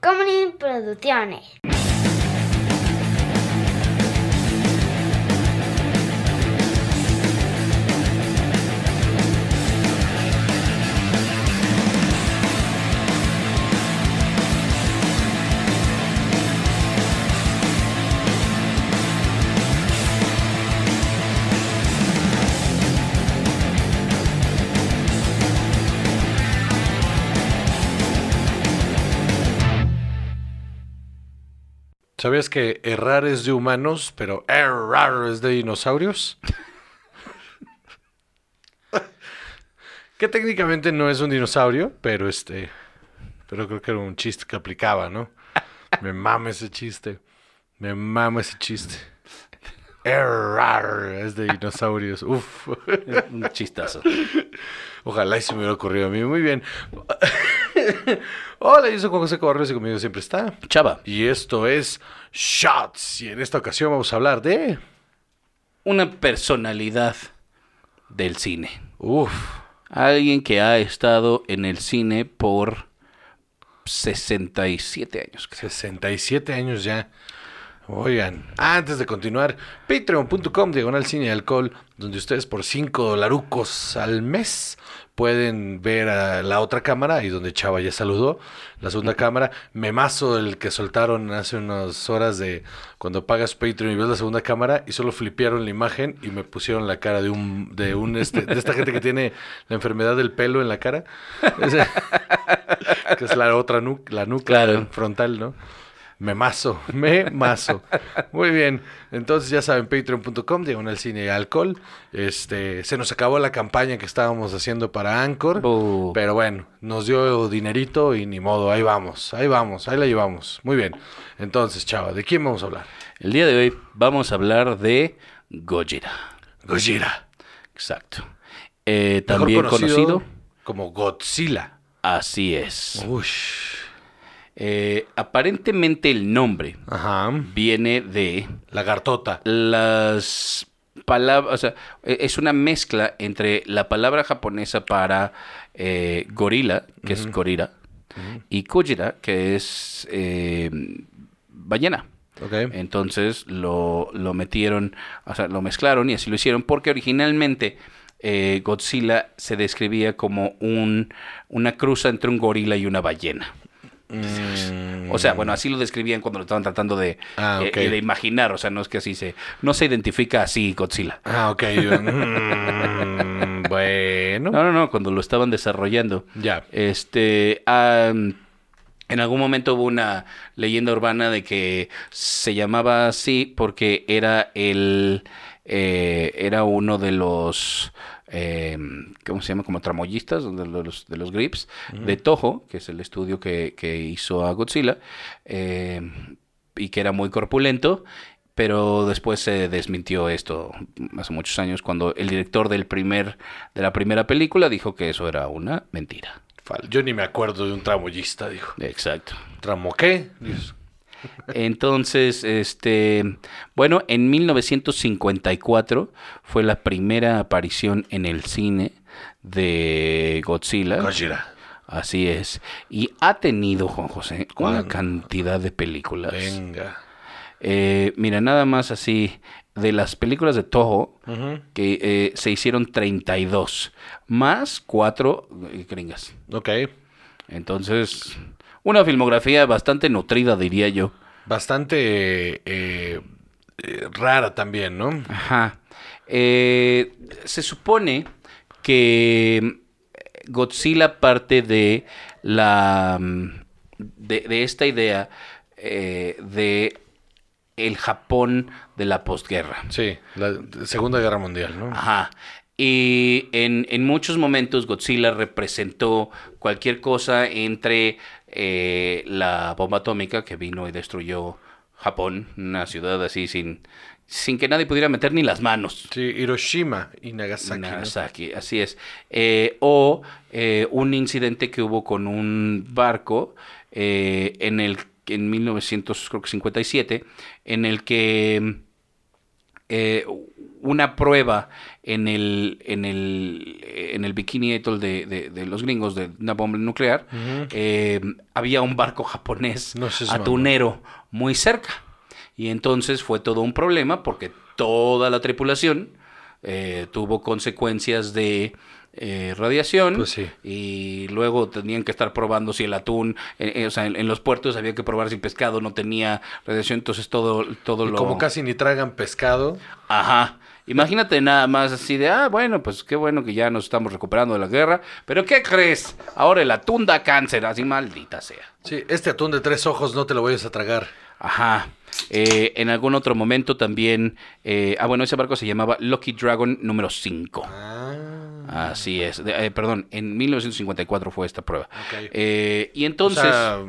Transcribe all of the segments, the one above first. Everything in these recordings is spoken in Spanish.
Comedy Producciones. ¿Sabías que errar es de humanos, pero errar es de dinosaurios? que técnicamente no es un dinosaurio, pero este. Pero creo que era un chiste que aplicaba, ¿no? Me mama ese chiste. Me mama ese chiste. Errar es de dinosaurios. Uf. Un chistazo. Ojalá y se me hubiera ocurrido a mí. Muy bien. Hola, yo soy Juan José Correos y conmigo siempre está. Chava, Y esto es Shots. Y en esta ocasión vamos a hablar de. una personalidad del cine. Uf. Alguien que ha estado en el cine por 67 años. creo. 67 años ya. Oigan, antes de continuar, patreon.com diagonal cine y alcohol, donde ustedes por 5 dolarucos al mes pueden ver a la otra cámara, y donde Chava ya saludó, la segunda cámara, memazo el que soltaron hace unas horas de cuando pagas Patreon y ves la segunda cámara, y solo flipearon la imagen y me pusieron la cara de un, de un este, de esta gente que tiene la enfermedad del pelo en la cara. Que es la otra nuca, la nuca Claro. frontal, ¿no? Memazo, memazo. Muy bien. Entonces ya saben, patreon.com, diagonal cine y alcohol. Este, se nos acabó la campaña que estábamos haciendo para Anchor. Pero bueno, nos dio dinerito y ni modo, ahí vamos, ahí vamos, ahí la llevamos. Muy bien. Entonces, chava, ¿de quién vamos a hablar? El día de hoy vamos a hablar de Gojira. Gojira. Exacto. Eh, Mejor también conocido. como Godzilla. Así es. Ush. Eh, aparentemente el nombre Ajá. viene de Lagartota. las palabras, o sea, e- es una mezcla entre la palabra japonesa para eh, gorila, que es gorila, y kujira, que es eh, ballena. Entonces lo, lo metieron, o sea, lo mezclaron y así lo hicieron porque originalmente eh, Godzilla se describía como un, una cruza entre un gorila y una ballena. Mm, O sea, bueno, así lo describían cuando lo estaban tratando de, Ah, eh, de imaginar, o sea, no es que así se, no se identifica así Godzilla. Ah, ok. mm, bueno. No, no, no, cuando lo estaban desarrollando. Ya. Este, en algún momento hubo una leyenda urbana de que se llamaba así porque era el, eh, era uno de los, eh, ¿cómo se llama? Como tramoyistas de los, de los grips de Toho, que es el estudio que, que hizo a Godzilla, eh, y que era muy corpulento. Pero después se desmintió esto hace muchos años cuando el director del primer, de la primera película dijo que eso era una mentira. Yo ni me acuerdo de un tramoyista, dijo. Exacto. ¿Tramo qué? Dios. Entonces, este, bueno, en 1954 fue la primera aparición en el cine de Godzilla. Gojira. Así es. Y ha tenido, Juan José, una cantidad de películas. Venga. Eh, mira, nada más así, de las películas de Toho, que eh, se hicieron 32, más cuatro eh, gringas. Ok. Entonces, una filmografía bastante nutrida, diría yo. Bastante eh, eh, rara también, ¿no? Ajá. Eh, se supone que Godzilla parte de la mm, de, de esta idea eh, de el Japón de la posguerra. Sí, la Segunda Guerra Mundial, ¿no? Ajá. Y en, en muchos momentos Godzilla representó cualquier cosa entre eh, la bomba atómica que vino y destruyó Japón, una ciudad así sin, sin que nadie pudiera meter ni las manos. Sí, Hiroshima y Nagasaki. ¿no? Nagasaki, así es. Eh, o eh, un incidente que hubo con un barco eh, en el en 1957 en el que una prueba en el, en el, en el Bikini Atoll de, de- de los gringos de una bomba nuclear, eh, había un barco japonés No mamón. atunero muy cerca. Y entonces fue todo un problema porque toda la tripulación eh, tuvo consecuencias de eh, radiación Pues sí. y luego tenían que estar probando si el atún, eh, eh, o sea, en, en los puertos había que probar si el pescado no tenía radiación, entonces todo, todo Y lo... como casi ni tragan pescado. Ajá. Imagínate nada más así de, ah, bueno, pues qué bueno que ya nos estamos recuperando de la guerra, pero ¿qué crees? Ahora el atún da cáncer, así maldita sea. Sí, este atún de tres ojos no te lo vayas a tragar. Ajá. Eh, en algún otro momento también, eh, ah, bueno, ese barco se llamaba Lucky Dragon número 5. Ah. Así es, De- eh, perdón, en 1954 fue esta prueba. Ok. Eh, y entonces... O sea,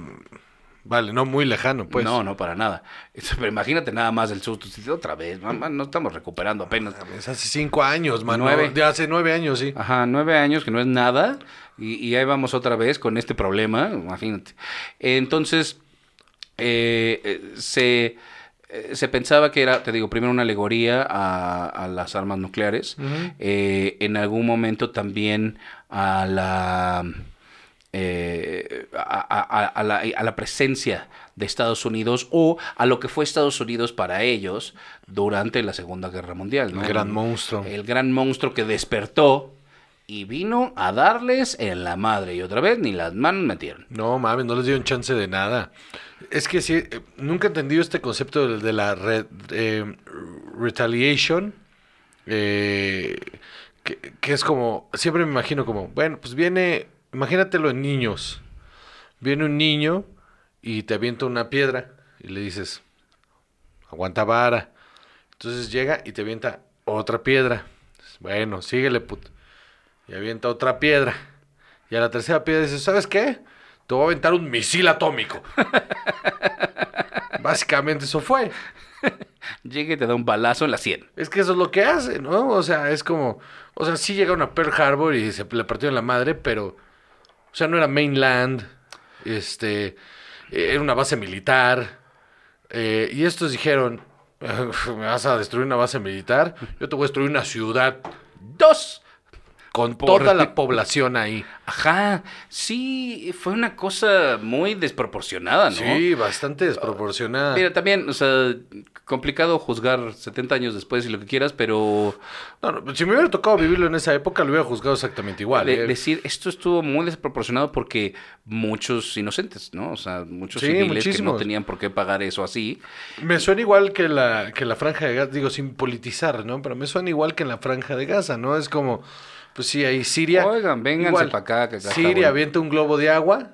vale, no muy lejano, pues. no, no, para nada. Pero imagínate nada más el susto. Otra vez, mamá, no estamos recuperando apenas. Es hace cinco años, mano. Nueve. De hace nueve años, sí. Ajá, nueve años, que no es nada. Y, y ahí vamos otra vez con este problema, imagínate. Entonces, eh, eh, se, eh, se pensaba que era, te digo, primero una alegoría a, a las armas nucleares. Eh, en algún momento también a la... eh, a, a- a- a la, a la presencia de Estados Unidos o a lo que fue Estados Unidos para ellos durante la Segunda Guerra Mundial. ¿no? El gran monstruo. El gran monstruo que despertó y vino a darles en la madre. Y otra vez ni las manos metieron. No, mames, no les dieron chance de nada. Es que sí, eh, nunca he entendido este concepto de, de la eh, retaliation. eh, que, que es como, siempre me imagino como, bueno, pues viene, imagínatelo en niños. Viene un niño y te avienta una piedra y le dices, aguanta vara. Entonces llega y te avienta otra piedra. Bueno, síguele, put. Y avienta otra piedra. Y a la tercera piedra dices, ¿sabes qué? Te voy a aventar un misil atómico. Básicamente eso fue. Llega y te da un balazo en la sien. Es que eso es lo que hace, ¿no? O sea, es como... O sea, sí llegaron a Pearl Harbor y se le partieron la madre, pero... O sea, no era mainland. Este... Era una base militar. eh, y estos dijeron... ¿Me vas a destruir una base militar? Yo te voy a destruir una ciudad. ¡Dos! Con Por- toda la población ahí. Ajá, sí, fue una cosa muy desproporcionada, ¿no? Sí, bastante desproporcionada. Mira, también, o sea, complicado juzgar 70 años después y lo que quieras, pero No, no, si me hubiera tocado vivirlo en esa época, lo hubiera juzgado exactamente igual. de- ¿eh? decir esto estuvo muy desproporcionado porque muchos inocentes, ¿no? O sea, muchos Sí, civiles que no tenían por qué pagar eso así. Me suena igual que la, que la franja de Gaza, digo, sin politizar, ¿no? Pero me suena igual que en la franja de Gaza, ¿no? Es como, pues sí, ahí Siria. Oigan, vénganse igual, pa' acá, que Siria bueno. avienta un globo de agua,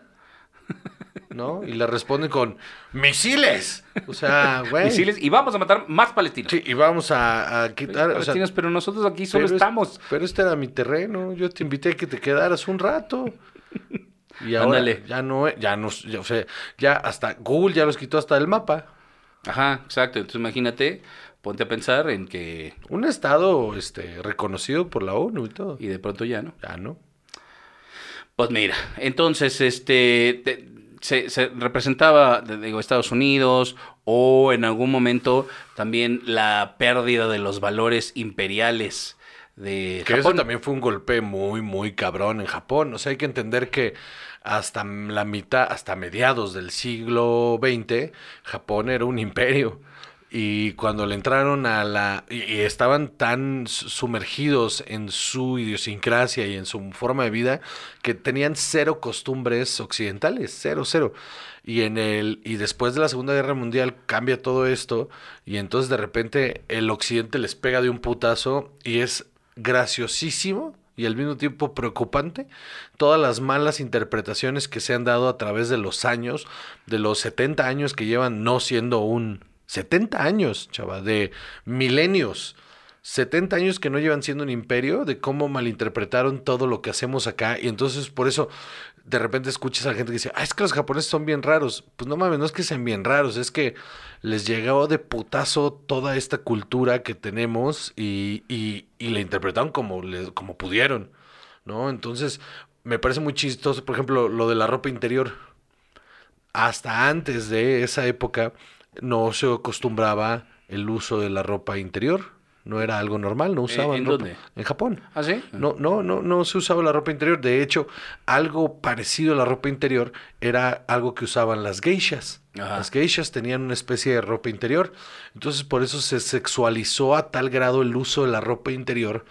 ¿no? Y le responden con misiles. O sea, güey. Misiles, y vamos a matar más palestinos. Sí, y vamos a, a quitar. o sea, Palestinos, pero nosotros aquí solo pero es- estamos. pero este era mi terreno. Yo te invité a que te quedaras un rato. Y ahora Ándale. ya no, ya no, ya, o sea, ya hasta Google ya los quitó hasta el mapa. Ajá, exacto. Entonces imagínate, ponte a pensar en que... Un estado este, reconocido por la ONU y todo. Y de pronto ya, ¿no? Ya no. Pues mira, entonces este te- se, se representaba, digo, Estados Unidos o en algún momento también la pérdida de los valores imperiales de Que eso Japón. también fue un golpe muy, muy cabrón en Japón. O sea, hay que entender que hasta la mitad, hasta mediados del siglo XX, Japón era un imperio. Y cuando le entraron a la... Y, estaban tan su- sumergidos en su idiosincrasia y en su forma de vida que tenían cero costumbres occidentales, cero, cero. Y en el y después de la Segunda Guerra Mundial cambia todo esto y entonces de repente el occidente les pega de un putazo y es graciosísimo y al mismo tiempo preocupante todas las malas interpretaciones que se han dado a través de los años, de los 70 años que llevan no siendo un 70 años, chava, de milenios. 70 años que no llevan siendo un imperio, de cómo malinterpretaron todo lo que hacemos acá. Y entonces por eso de repente escuchas a gente que dice, ah, es que los japoneses son bien raros. Pues no mames, no es que sean bien raros, es que les llegó de putazo toda esta cultura que tenemos y, y, y la interpretaron como, como pudieron, ¿no? Entonces me parece muy chistoso, por ejemplo, lo de la ropa interior. Hasta antes de esa época no se acostumbraba el uso de la ropa interior. no era algo normal, no usaban ¿en ropa. dónde? En Japón. ¿Ah, sí? No, no, no, no se usaba la ropa interior. De hecho, algo parecido a la ropa interior era algo que usaban las geishas. Ajá. Las geishas tenían una especie de ropa interior. Entonces, por eso se sexualizó a tal grado el uso de la ropa interior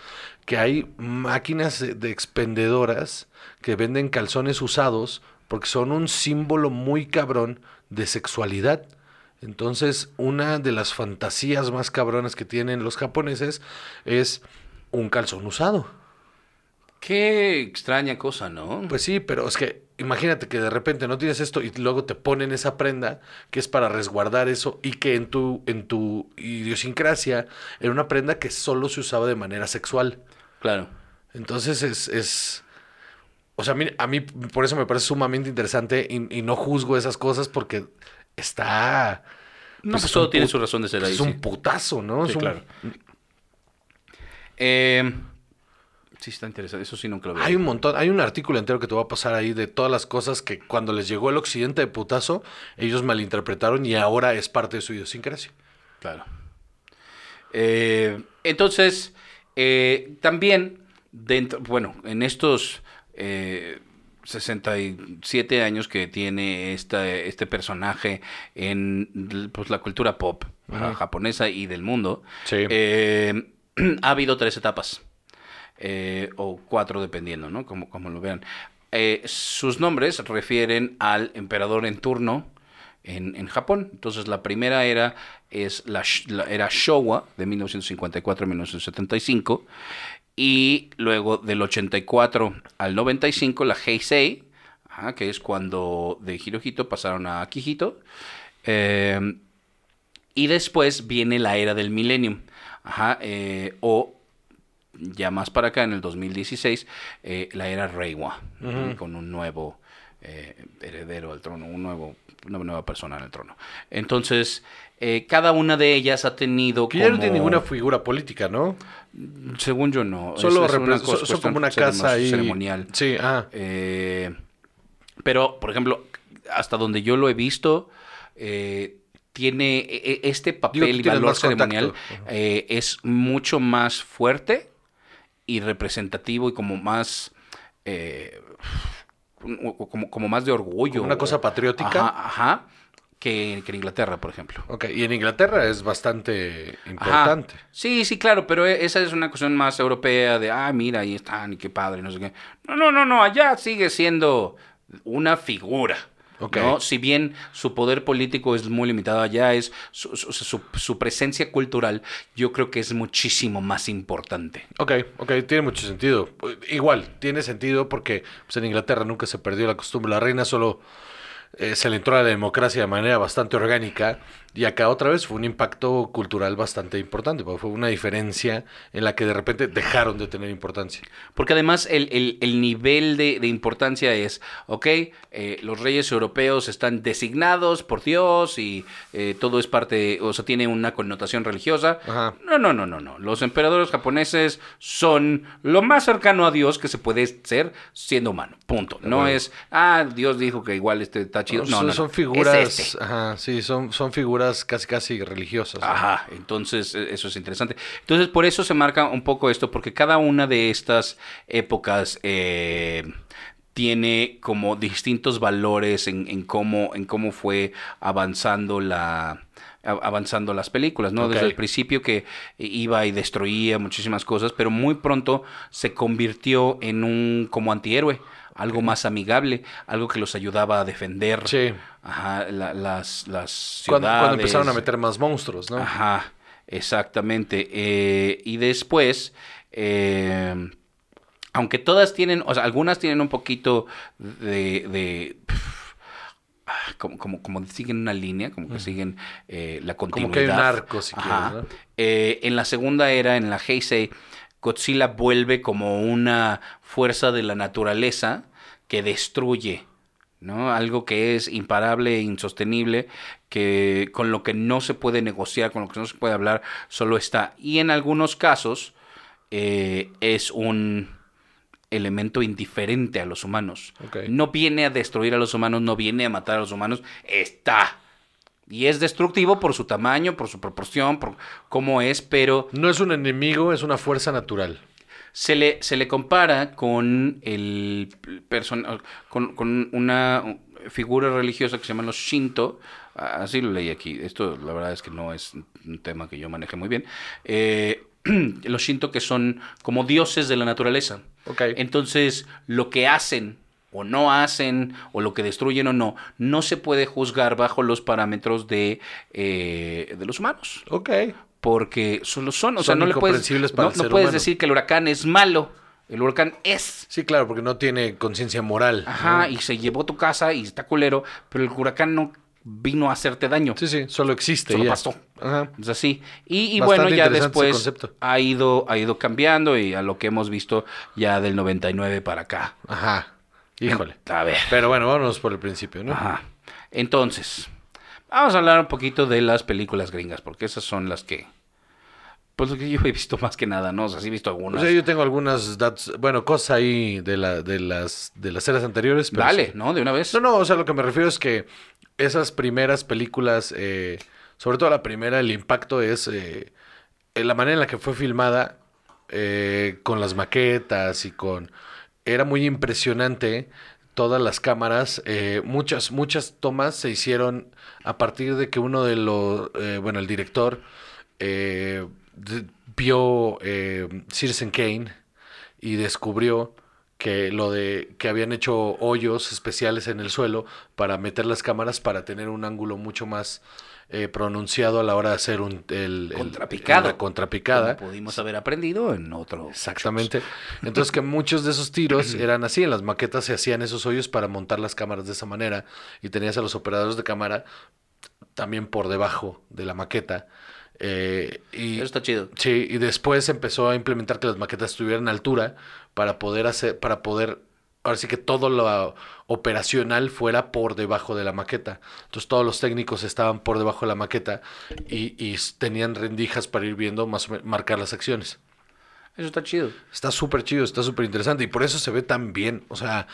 que hay máquinas de- de expendedoras que venden calzones usados porque son un símbolo muy cabrón de sexualidad. Entonces, una de las fantasías más cabronas que tienen los japoneses es un calzón usado. Qué extraña cosa, ¿no? Pues sí, pero es que imagínate que de repente no tienes esto y luego te ponen esa prenda que es para resguardar eso y que en tu en tu idiosincrasia era una prenda que solo se usaba de manera sexual. claro. Entonces es, es o sea, a mí, a mí por eso me parece sumamente interesante y, y no juzgo esas cosas porque está No, pues es todo tiene su razón de ser ahí. es sí. un putazo, ¿no? Sí, Es un- claro. Eh, sí, está interesante. Eso sí nunca lo. Hay un montón, hay un artículo entero que te voy a pasar ahí de todas las cosas que cuando les llegó el occidente de putazo, ellos malinterpretaron y ahora es parte de su idiosincrasia. Claro. Eh, entonces, eh, también, dentro, bueno, en estos eh, 67 años que tiene esta, este personaje en pues, la cultura pop Ujú. japonesa y del mundo, Sí. eh, ha habido tres etapas. eh, o cuatro dependiendo, ¿no? Como, como lo vean. Eh, sus nombres refieren al emperador en turno en, en Japón. Entonces la primera era, es la, la era Showa de 1954 a 1975 y luego del 84 al 95 la Heisei, ajá, que es cuando de Hirohito pasaron a Akihito. Eh, y después viene la era del Millennium. Ajá, eh, o ya más para acá, en el 2016, eh, la era Reiwa, Ujú. con un nuevo eh, heredero al trono, un nuevo, una nueva persona en el trono. Entonces, eh, cada una de ellas ha tenido Que ya no como- tiene ninguna figura política, ¿no? Según yo no. Solo es, es una cosa- son- son como una casa ahí. ceremonial. Sí, ah. Eh, pero, por ejemplo, hasta donde yo lo he visto, eh, tiene e- e- este papel y valor ceremonial eh, es mucho más fuerte y representativo y como más eh, como, como más de orgullo. Una cosa patriótica. Ajá, ajá, que, que en Inglaterra, por ejemplo. Ok, y en Inglaterra es bastante Ajá. importante. Sí, sí, claro, pero e- esa es una cuestión más europea de, ah, mira, ahí están y qué padre, no sé qué. No, no, no, no, allá sigue siendo una figura. Ok. ¿no? Si bien su poder político es muy limitado allá, es su, su- su- su presencia cultural, yo creo que es muchísimo más importante. Ok, ok, tiene mucho sentido. Igual, tiene sentido porque pues, en Inglaterra nunca se perdió la costumbre. La reina solo eh, se le entró a la democracia de manera bastante orgánica y acá otra vez fue un impacto cultural bastante importante, porque fue una diferencia en la que de repente dejaron de tener importancia. Porque además el, el- el nivel de, de importancia es, ok, eh, los reyes europeos están designados por Dios y eh, todo es parte, o sea, tiene una connotación religiosa. Ajá. No, no, no, no, no. Los emperadores japoneses son lo más cercano a Dios que se puede ser siendo humano. Punto. No es, ah, Dios dijo que igual este está chido. No, son, no, no. son Es figuras, este. ajá, sí, son, son figuras casi casi religiosas. ¿no? Ajá, entonces e- eso es interesante. Entonces por eso se marca un poco esto, porque cada una de estas épocas eh, tiene como distintos valores en, en cómo, en cómo fue avanzando la avanzando las películas, ¿no? Desde el principio que iba y destruía muchísimas cosas, pero muy pronto se convirtió en un como antihéroe, algo más amigable, algo que los ayudaba a defender Sí. ajá, la- las, las ciudades. cuando empezaron a meter más monstruos, ¿no? Ajá, exactamente. Eh, y después, eh, aunque todas tienen, o sea, algunas tienen un poquito de... de como, como, como siguen una línea, como que siguen eh, la Como continuidad. que hay un arco, si quieres, ¿no? En la segunda era, en la Heisei, Godzilla vuelve como una fuerza de la naturaleza que destruye, ¿no? Algo que es imparable e insostenible, que con lo que no se puede negociar, con lo que no se puede hablar, solo está. Y en algunos casos eh, es un elemento indiferente a los humanos. No viene a destruir a los humanos, no viene a matar a los humanos, está Y es destructivo por su tamaño, por su proporción, por cómo es, pero No es un enemigo, es una fuerza natural. se le, se le compara con el person- con, con una figura religiosa que se llama los Shinto. Así lo leí aquí. Esto la verdad es que no es un tema que yo maneje muy bien. Eh, los Shinto que son como dioses de la naturaleza. Ok. Entonces, lo que hacen o no hacen, o lo que destruyen o no, no se puede juzgar bajo los parámetros de, eh, de los humanos Ok. porque solo son, o Son sea, no le puedes, para no, puedes humano. decir que el huracán es malo, el huracán es. Sí, claro, porque no tiene conciencia moral. Ajá, ¿no? y se llevó tu casa y está culero, pero el huracán no vino a hacerte daño. Sí, sí, solo existe. Solo ya. pasó. Ajá. Es así. Y, y bueno, ya después ha ido, ha ido cambiando y a lo que hemos visto ya del 99 para acá. Ajá. Híjole. A ver. Pero bueno, vámonos por el principio, ¿no? Ajá. Entonces, vamos a hablar un poquito de las películas gringas, porque esas son las que. Pues lo que yo he visto más que nada, ¿no? O sea, sí he visto O algunas. sea, yo tengo algunas datos, bueno, cosas ahí de, la, de, las, de las series anteriores. Pero Dale, sí. ¿no? De una vez. No, no, o sea, lo que me refiero es que esas primeras películas, eh, sobre todo la primera, el impacto es eh, la manera en la que fue filmada, eh, con las maquetas y con... Era muy impresionante todas las cámaras, eh, muchas, muchas tomas se hicieron a partir de que uno de los, eh, bueno, el director eh, de- vio eh, Citizen Kane y descubrió que lo de que habían hecho hoyos especiales en el suelo para meter las cámaras para tener un ángulo mucho más eh, pronunciado a la hora de hacer un el, el- Contrapicado. la contrapicada. Como pudimos haber aprendido en otro. Exactamente. Entonces que muchos de esos tiros eran así, en las maquetas se hacían esos hoyos para montar las cámaras de esa manera y tenías a los operadores de cámara también por debajo de la maqueta. eh, y, Eso está chido. Sí, y después empezó a implementar que las maquetas estuvieran a altura para poder hacer, para poder, ahora sí que todo lo operacional fuera por debajo de la maqueta. Entonces todos los técnicos estaban por debajo de la maqueta y, y tenían rendijas para ir viendo más o menos, marcar las acciones. Eso está chido. Está súper chido, está súper interesante y por eso se ve tan bien. O sea,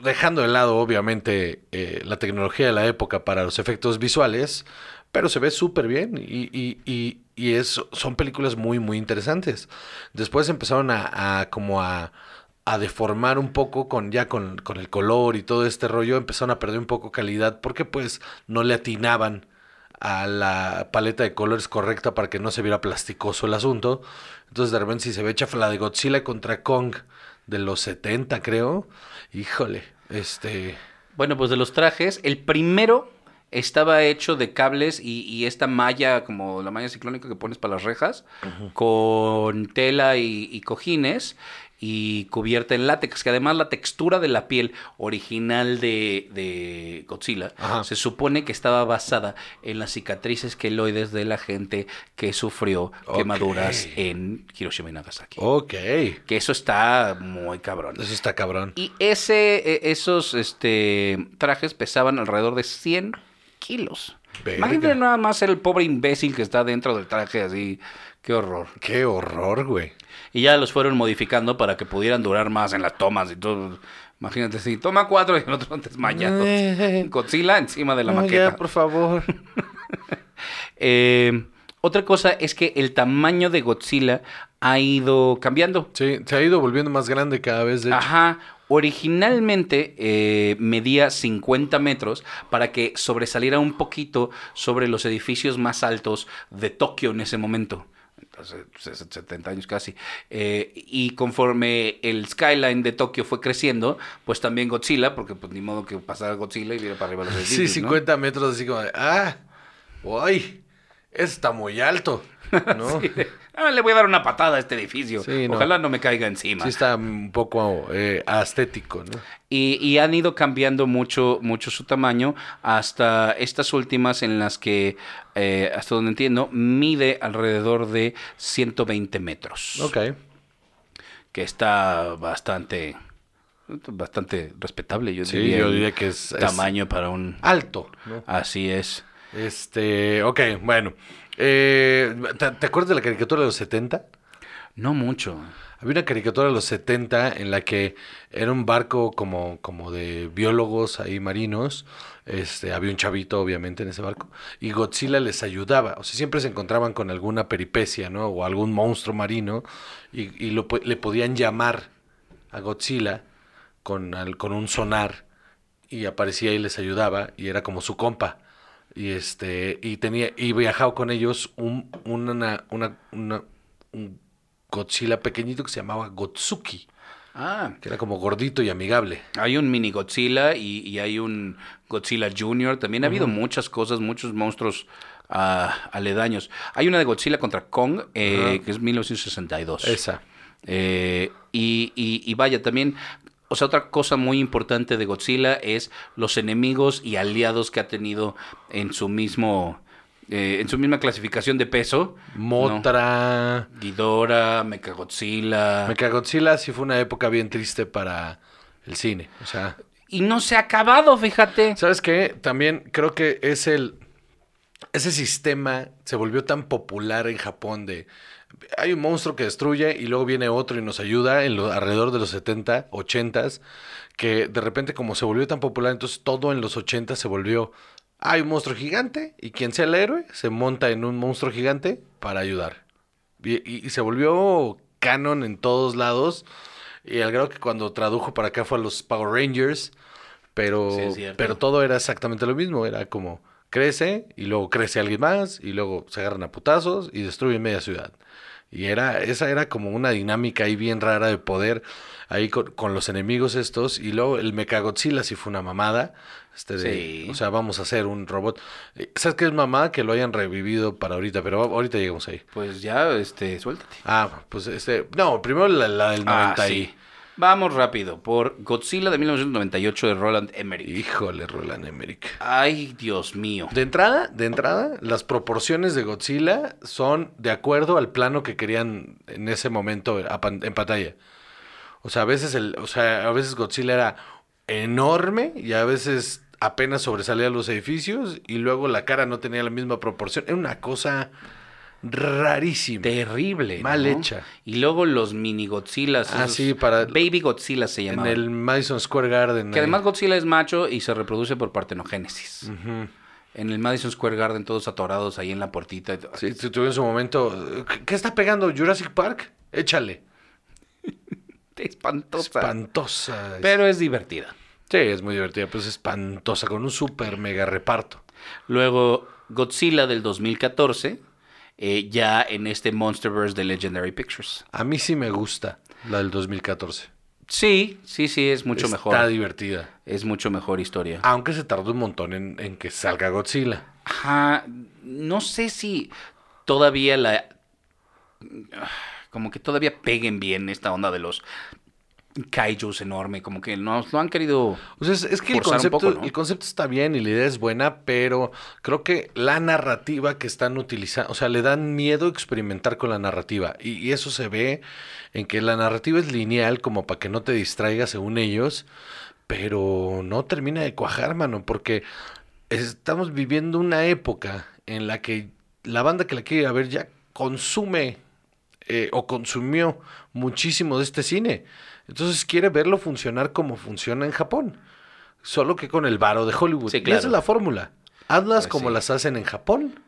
dejando de lado obviamente eh, la tecnología de la época para los efectos visuales, pero se ve súper bien y, y, y, y es, son películas muy, muy interesantes. Después empezaron a, a como a, a deformar un poco con ya con, con el color y todo este rollo, empezaron a perder un poco calidad porque pues no le atinaban a la paleta de colores correcta para que no se viera plasticoso el asunto. Entonces de repente si se ve chafa la de Godzilla contra Kong de los 70 creo, híjole, este... Bueno, pues de los trajes, el primero estaba hecho de cables y, y esta malla, como la malla ciclónica que pones para las rejas, con tela y, y cojines y cubierta en látex, que además la textura de la piel original de, de Godzilla Ajá. se supone que estaba basada en las cicatrices queloides de la gente que sufrió quemaduras en Hiroshima y Nagasaki. Ok, Que eso está muy cabrón. eso está cabrón. Y ese, e- esos este, trajes pesaban alrededor de 100 kilos. Verga. Imagínate nada más el pobre imbécil que está dentro del traje así. Qué horror. Qué horror, güey. Y ya los fueron modificando para que pudieran durar más en las tomas y todo. Imagínate si toma cuatro y el otro desmayado. Eh. Godzilla encima de la No, maqueta. ya, por favor. Eh, otra cosa es que el tamaño de Godzilla ha ido cambiando. Sí, se ha ido volviendo más grande cada vez, de hecho. Ajá. Originalmente eh, medía 50 metros para que sobresaliera un poquito sobre los edificios más altos de Tokio en ese momento. Hace 70 años casi. Eh, y conforme el skyline de Tokio fue creciendo, pues también Godzilla, porque pues ni modo que pasara Godzilla y viera para arriba los edificios. Sí, ¿no? 50 metros así como de, ah, uy, está muy alto, ¿no? Sí, "Ah, le voy a dar una patada a este edificio. Sí. Ojalá no me caiga encima. Sí está un poco eh, estético, ¿no? Y, y han ido cambiando mucho, mucho su tamaño hasta estas últimas en las que, eh, hasta donde entiendo, mide alrededor de 120 metros. Ok. Que está bastante, bastante respetable, yo Sí, diría. yo diría que es- es- Tamaño para un... Alto, ¿no? Así es. Este, ok, bueno. Eh, ¿te, te acuerdas de la caricatura de los 70? No mucho. Había una caricatura de los 70 en la que era un barco como, como de biólogos ahí marinos. Este, había un chavito, obviamente, en ese barco. Y Godzilla les ayudaba. O sea, siempre se encontraban con alguna peripecia, ¿no? O algún monstruo marino. Y, y lo le podían llamar a Godzilla con, al- con un sonar. Y aparecía y les ayudaba. Y era como su compa. Y este, y tenía, y viajaba con ellos un, una, una, una- un Godzilla pequeñito que se llamaba Gotsuki, Ah, que era como gordito y amigable. hay un mini Godzilla y, y hay un Godzilla Junior. También ha habido muchas cosas, muchos monstruos ah, aledaños. Hay una de Godzilla contra Kong, eh, que es 1962. Esa. Eh, y, y- y vaya, también, o sea, otra cosa muy importante de Godzilla es los enemigos y aliados que ha tenido en su mismo, eh, en su misma clasificación de peso. ¿no? Motra. Ghidorah, Mechagodzilla. Mechagodzilla sí fue una época bien triste para el cine. O sea, y no se ha acabado, fíjate. ¿sabes qué? También creo que es el. Ese sistema se volvió tan popular en Japón de. Hay un monstruo que destruye y luego viene otro y nos ayuda en lo, alrededor de los 70, 80, que de repente como se volvió tan popular, entonces todo en los 80 se volvió, hay un monstruo gigante y quien sea el héroe se monta en un monstruo gigante para ayudar. Y, y- y se volvió canon en todos lados y al grado que cuando tradujo para acá fue a los Power Rangers, pero, Sí, pero todo era exactamente lo mismo, era como crece y luego crece alguien más y luego se agarran a putazos y destruyen media ciudad. Y era, esa era como una dinámica ahí bien rara de poder ahí con, con los enemigos estos. Y luego el Mechagodzilla sí fue una mamada. Este de, Sí. O sea, vamos a hacer un robot. Eh, ¿Sabes qué es mamada? Que lo hayan revivido para ahorita, pero ahorita llegamos ahí. Pues ya, este, suéltate. Ah, pues este. No, primero la, la del 90 Ah, y- sí. Vamos rápido. Por Godzilla de 1998 de Roland Emmerich. Híjole, Roland Emmerich. Ay, Dios mío. De entrada, de entrada, las proporciones de Godzilla son de acuerdo al plano que querían en ese momento en pantalla. O sea, a veces el, o sea, a veces Godzilla era enorme y a veces apenas sobresalía los edificios y luego la cara no tenía la misma proporción. Era una cosa rarísima. Terrible. Mal ¿no? hecha. Y luego los mini Godzillas. Ah, sí, para- Baby Godzilla se en llama. el Madison Square Garden. Que ahí. además Godzilla es macho y se reproduce por partenogénesis. En el Madison Square Garden todos atorados ahí en la puertita. Sí, tu- tuve en su momento. ¿qué- ¿Qué está pegando Jurassic Park? Échale. Espantosa. Espantosa. Pero es divertida. Sí, es muy divertida, pero es espantosa, con un super mega reparto. Luego Godzilla del 2014, eh, ya en este Monsterverse de Legendary Pictures. A mí sí me gusta la del 2014. Sí, sí, sí, es mucho Está mejor. divertida. Es mucho mejor historia. Aunque se tardó un montón en, en que salga Godzilla. Ajá, no sé si todavía la... Como que todavía peguen bien esta onda de los kaijus enorme, como que nos lo han querido... O sea, es, es que el concepto, poco, ¿no? el concepto está bien y la idea es buena, pero creo que la narrativa que están utilizando, o sea, le dan miedo experimentar con la narrativa. Y, y eso se ve en que la narrativa es lineal, como para que no te distraigas según ellos, pero no termina de cuajar, mano, porque estamos viviendo una época en la que la banda que la quiere ver ya consume eh, o consumió muchísimo de este cine. Entonces quiere verlo funcionar como funciona en Japón. Solo que con el varo de Hollywood. Sí, claro. esa es la fórmula. Hazlas Pues como sí. las hacen en Japón.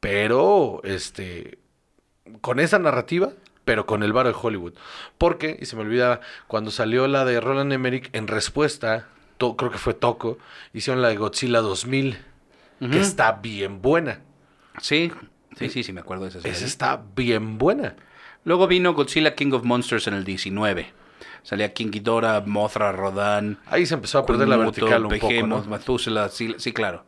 Pero, este, con esa narrativa, pero con el varo de Hollywood. Porque, y se me olvidaba, cuando salió la de Roland Emmerich, en respuesta, to- creo que fue Toco, hicieron la de Godzilla 2000, Ujú. que está bien buena. Sí, sí, sí, sí, me acuerdo de esa Esa está bien buena. Luego vino Godzilla King of Monsters en el 19. Salía King Ghidorah, Mothra, Rodan, Ahí se empezó a perder la vertical un poco, ¿no? Methuselah, sí, sí, claro.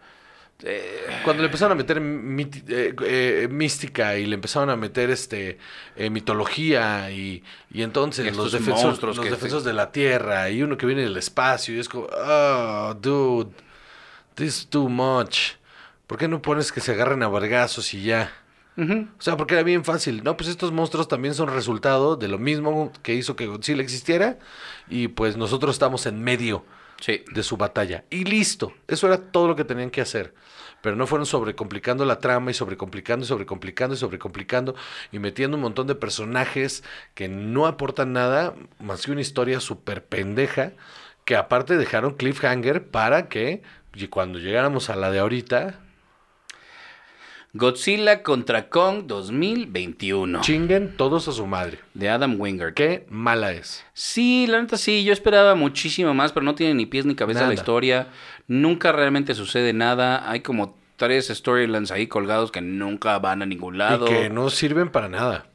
Cuando le empezaron a meter miti- eh, eh, mística y le empezaron a meter este eh, mitología y, y entonces Y los defensores, los defensores se- de la tierra y uno que viene del espacio y es como, oh, dude, this is too much. ¿Por qué no pones que se agarren a vergazos y ya? O sea, porque era bien fácil. No, pues estos monstruos también son resultado de lo mismo que hizo que Godzilla existiera y pues nosotros estamos en medio Sí. de su batalla. Y listo. Eso era todo lo que tenían que hacer. Pero no fueron sobrecomplicando la trama y sobrecomplicando y sobrecomplicando y sobrecomplicando y metiendo un montón de personajes que no aportan nada más que una historia súper pendeja que aparte dejaron cliffhanger para que y cuando llegáramos a la de ahorita Godzilla contra Kong 2021. chinguen todos a su madre. De Adam Wingard. Qué mala es. Sí, la neta sí, yo esperaba muchísimo más, pero no tiene ni pies ni cabeza Nada. la historia. Nunca realmente sucede nada. Hay como tres storylines ahí colgados que nunca van a ningún lado. Y que no sirven para nada.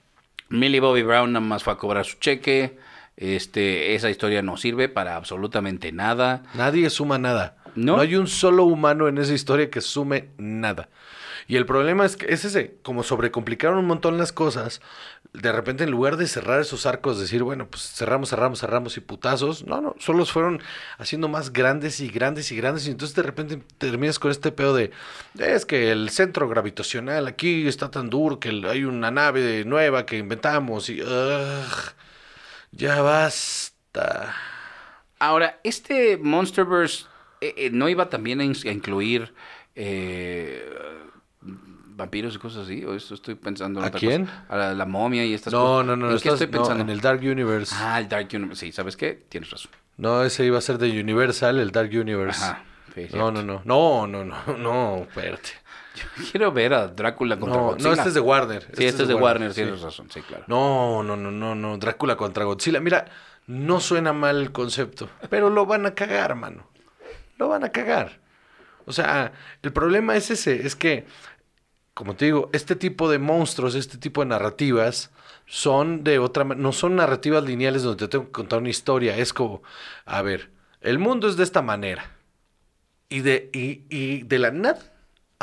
Millie Bobby Brown nada más fue a cobrar su cheque. Este, esa historia no sirve para absolutamente nada. Nadie suma nada. ¿No? No hay un solo humano en esa historia que sume nada. Y el problema es que es ese, como sobrecomplicaron un montón las cosas, de repente en lugar de cerrar esos arcos, decir, bueno, pues cerramos, cerramos, cerramos y putazos, no, no, solo fueron haciendo más grandes y grandes y grandes y entonces de repente terminas con este pedo de, es que el centro gravitacional aquí está tan duro que hay una nave nueva que inventamos y... ya basta. Ahora, este Monsterverse eh, eh, no iba también a, a incluir eh, vampiros y cosas así. ¿O esto estoy pensando en ¿A otra quién? cosa? A la, la momia y estas No, cosas. no, no, ¿En no, qué estás- estoy no, pensando? en el Dark Universe. Ah, el Dark Universe. Sí, ¿sabes qué? Tienes razón. No, ese iba a ser de Universal, el Dark Universe. Ajá. sí, no, no, no, no, no, no, no, espérate. Quiero ver a Drácula contra No, Godzilla. no, este es de Warner. Sí, este es de Warner, sí. tienes razón, sí, claro. No, no, no, no, no, Drácula contra Godzilla. Mira, no suena mal el concepto, pero lo van a cagar, mano. Lo van a cagar. O sea, el problema es ese, es que, como te digo, este tipo de monstruos, este tipo de narrativas, son de otra no son narrativas lineales donde te tengo que contar una historia. Es como, a ver, el mundo es de esta manera. Y de, y, y de la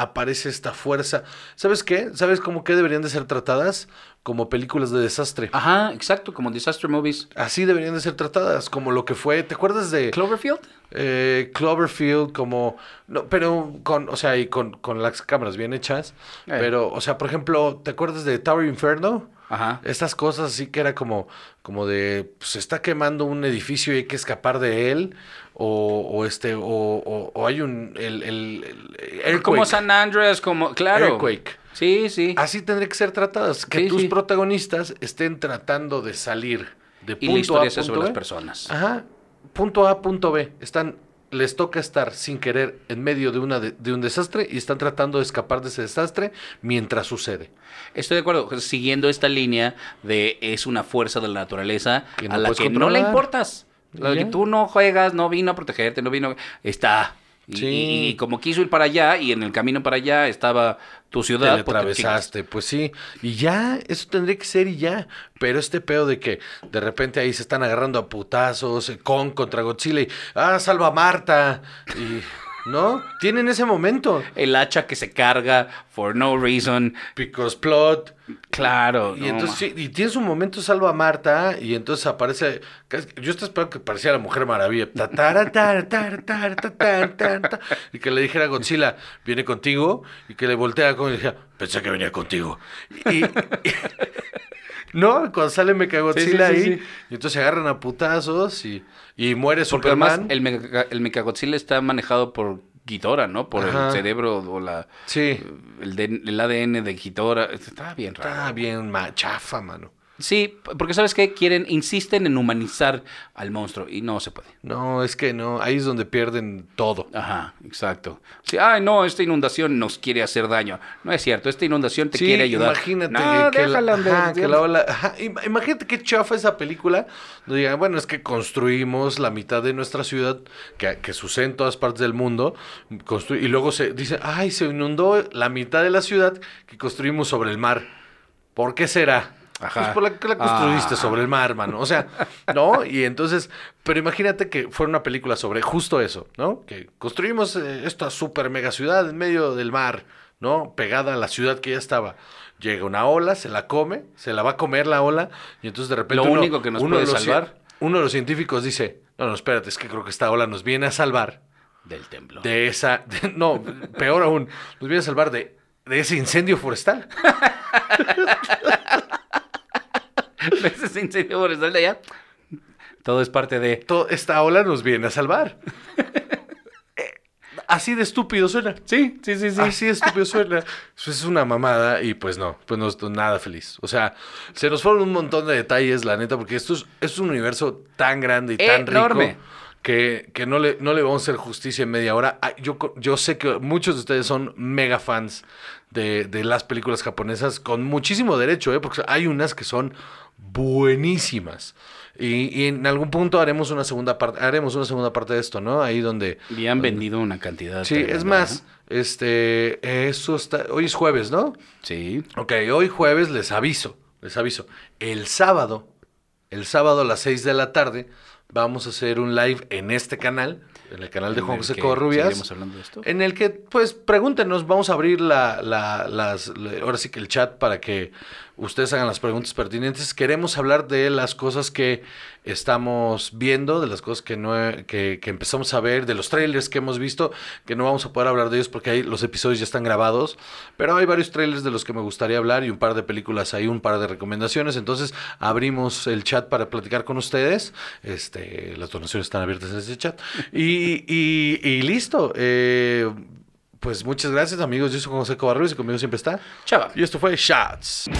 aparece esta fuerza. ¿Sabes qué? ¿Sabes cómo que deberían de ser tratadas? Como películas de desastre. Ajá, exacto, como Disaster Movies. Así deberían de ser tratadas, como lo que fue. ¿Te acuerdas de ¿Cloverfield? eh, Cloverfield? Como. No, pero con, o sea, y con, con las cámaras bien hechas. Eh. Pero, o sea, por ejemplo, ¿te acuerdas de Tower Inferno? Ajá. Estas cosas así que era como, como de, pues, se está quemando un edificio y hay que escapar de él, o, o este, o, o- o hay un, el, el. Como San Andreas, como, claro. Earthquake. Sí, sí. Así tendría que ser tratadas, que Sí, tus sí. protagonistas estén tratando de salir de y la punto historia A a sobre punto las B. personas. Ajá, punto A, punto B. Están, les toca estar sin querer en medio de, una de, de un desastre y están tratando de escapar de ese desastre mientras sucede. Estoy de acuerdo, siguiendo esta línea de es una fuerza de la naturaleza no a la que no le importas. Que tú no juegas, no vino a protegerte, no vino. Está. Y, Sí. y- y como quiso ir para allá y en el camino para allá estaba tu Te ciudad. le te atravesaste, pues sí. Y ya, eso tendría que ser y ya. Pero este pedo de que de repente ahí se están agarrando a putazos, Kong contra Godzilla y, ah, salva a Marta. Y, ¿no? Tienen ese momento. El hacha que se carga for no reason. Because plot. Claro. Y no, entonces, sí, y tiene su momento salva a Marta y entonces aparece, yo estaba esperando que pareciera la Mujer Maravilla, y que le dijera a Godzilla, viene contigo, y que le voltea como y dijera, pensé que venía contigo. Y, y- no, cuando sale Mechagodzilla Sí, sí, sí, ahí, y entonces se agarran a putazos y, y muere Porque además Superman. el, meca- el Mechagodzilla está manejado por Ghidorah, ¿no? Por Ajá. el cerebro o la Sí, el, de- el ADN de Ghidorah. Está bien raro. está bien machafa, mano. Sí, porque sabes qué quieren, insisten en humanizar al monstruo y no se puede. No, es que no, ahí es donde pierden todo. Ajá, exacto. Sí, ay, no, esta inundación nos quiere hacer daño. No es cierto, esta inundación te Sí, quiere ayudar. Imagínate no, que, déjala, la, ajá, que la ola- ajá, imagínate qué chafa esa película. Donde digan, bueno, es que construimos la mitad de nuestra ciudad, que, que sucede en todas partes del mundo, y luego se dice, ay, se inundó la mitad de la ciudad que construimos sobre el mar. ¿Por qué será? Ajá. Pues por la que la construiste Ah. sobre el mar, mano. O sea, ¿no? Y entonces, pero imagínate que fuera una película sobre justo eso, ¿no? Que construimos eh, esta super mega ciudad en medio del mar, ¿no? Pegada a la ciudad que ya estaba. Llega una ola, se la come, se la va a comer la ola, y entonces de repente. Lo uno- único que nos uno de los salvar. Uno de los científicos dice: No, no, espérate, es que creo que esta ola nos viene a salvar Del templo. de esa. de- no, peor aún, nos viene a salvar de, de ese incendio forestal. Todo es parte de... todo- esta ola nos viene a salvar. Eh, Así de estúpido suena. Sí, sí, sí, sí. Así de estúpido suena. Eso es una mamada y pues no, pues no estoy nada feliz. O sea, se nos fueron un montón de detalles, la neta, porque esto es, es un universo tan grande y tan Enorme. rico que, que no, le, no le vamos a hacer justicia en media hora. Ah, Yo, yo sé que muchos de ustedes son mega fans de, de las películas japonesas con muchísimo derecho, ¿eh? porque hay unas que son buenísimas. Y, y en algún punto haremos una segunda parte, haremos una segunda parte de esto, ¿no? Ahí donde Y han vendido una cantidad. Sí, es más, este, eso está, hoy es jueves, ¿no? Sí. Ok, hoy jueves les aviso, les aviso. El sábado, el sábado a las 6 de la tarde, vamos a hacer un live en este canal, en el canal de Juan José seguiremos hablando de esto. En el que, pues, pregúntenos, vamos a abrir la, la- las, la- ahora sí que el chat para que ustedes hagan las preguntas pertinentes. Queremos hablar de las cosas que estamos viendo, de las cosas que, no, que, que empezamos a ver, de los trailers que hemos visto, que no vamos a poder hablar de ellos porque ahí los episodios ya están grabados, pero hay varios trailers de los que me gustaría hablar y un par de películas ahí, un par de recomendaciones. Entonces, abrimos el chat para platicar con ustedes. Este, las donaciones están abiertas en ese chat. Y, y- y listo. Eh, pues muchas gracias, amigos. Yo soy José Covarrubias y conmigo siempre está. Chava. Y esto fue Shots.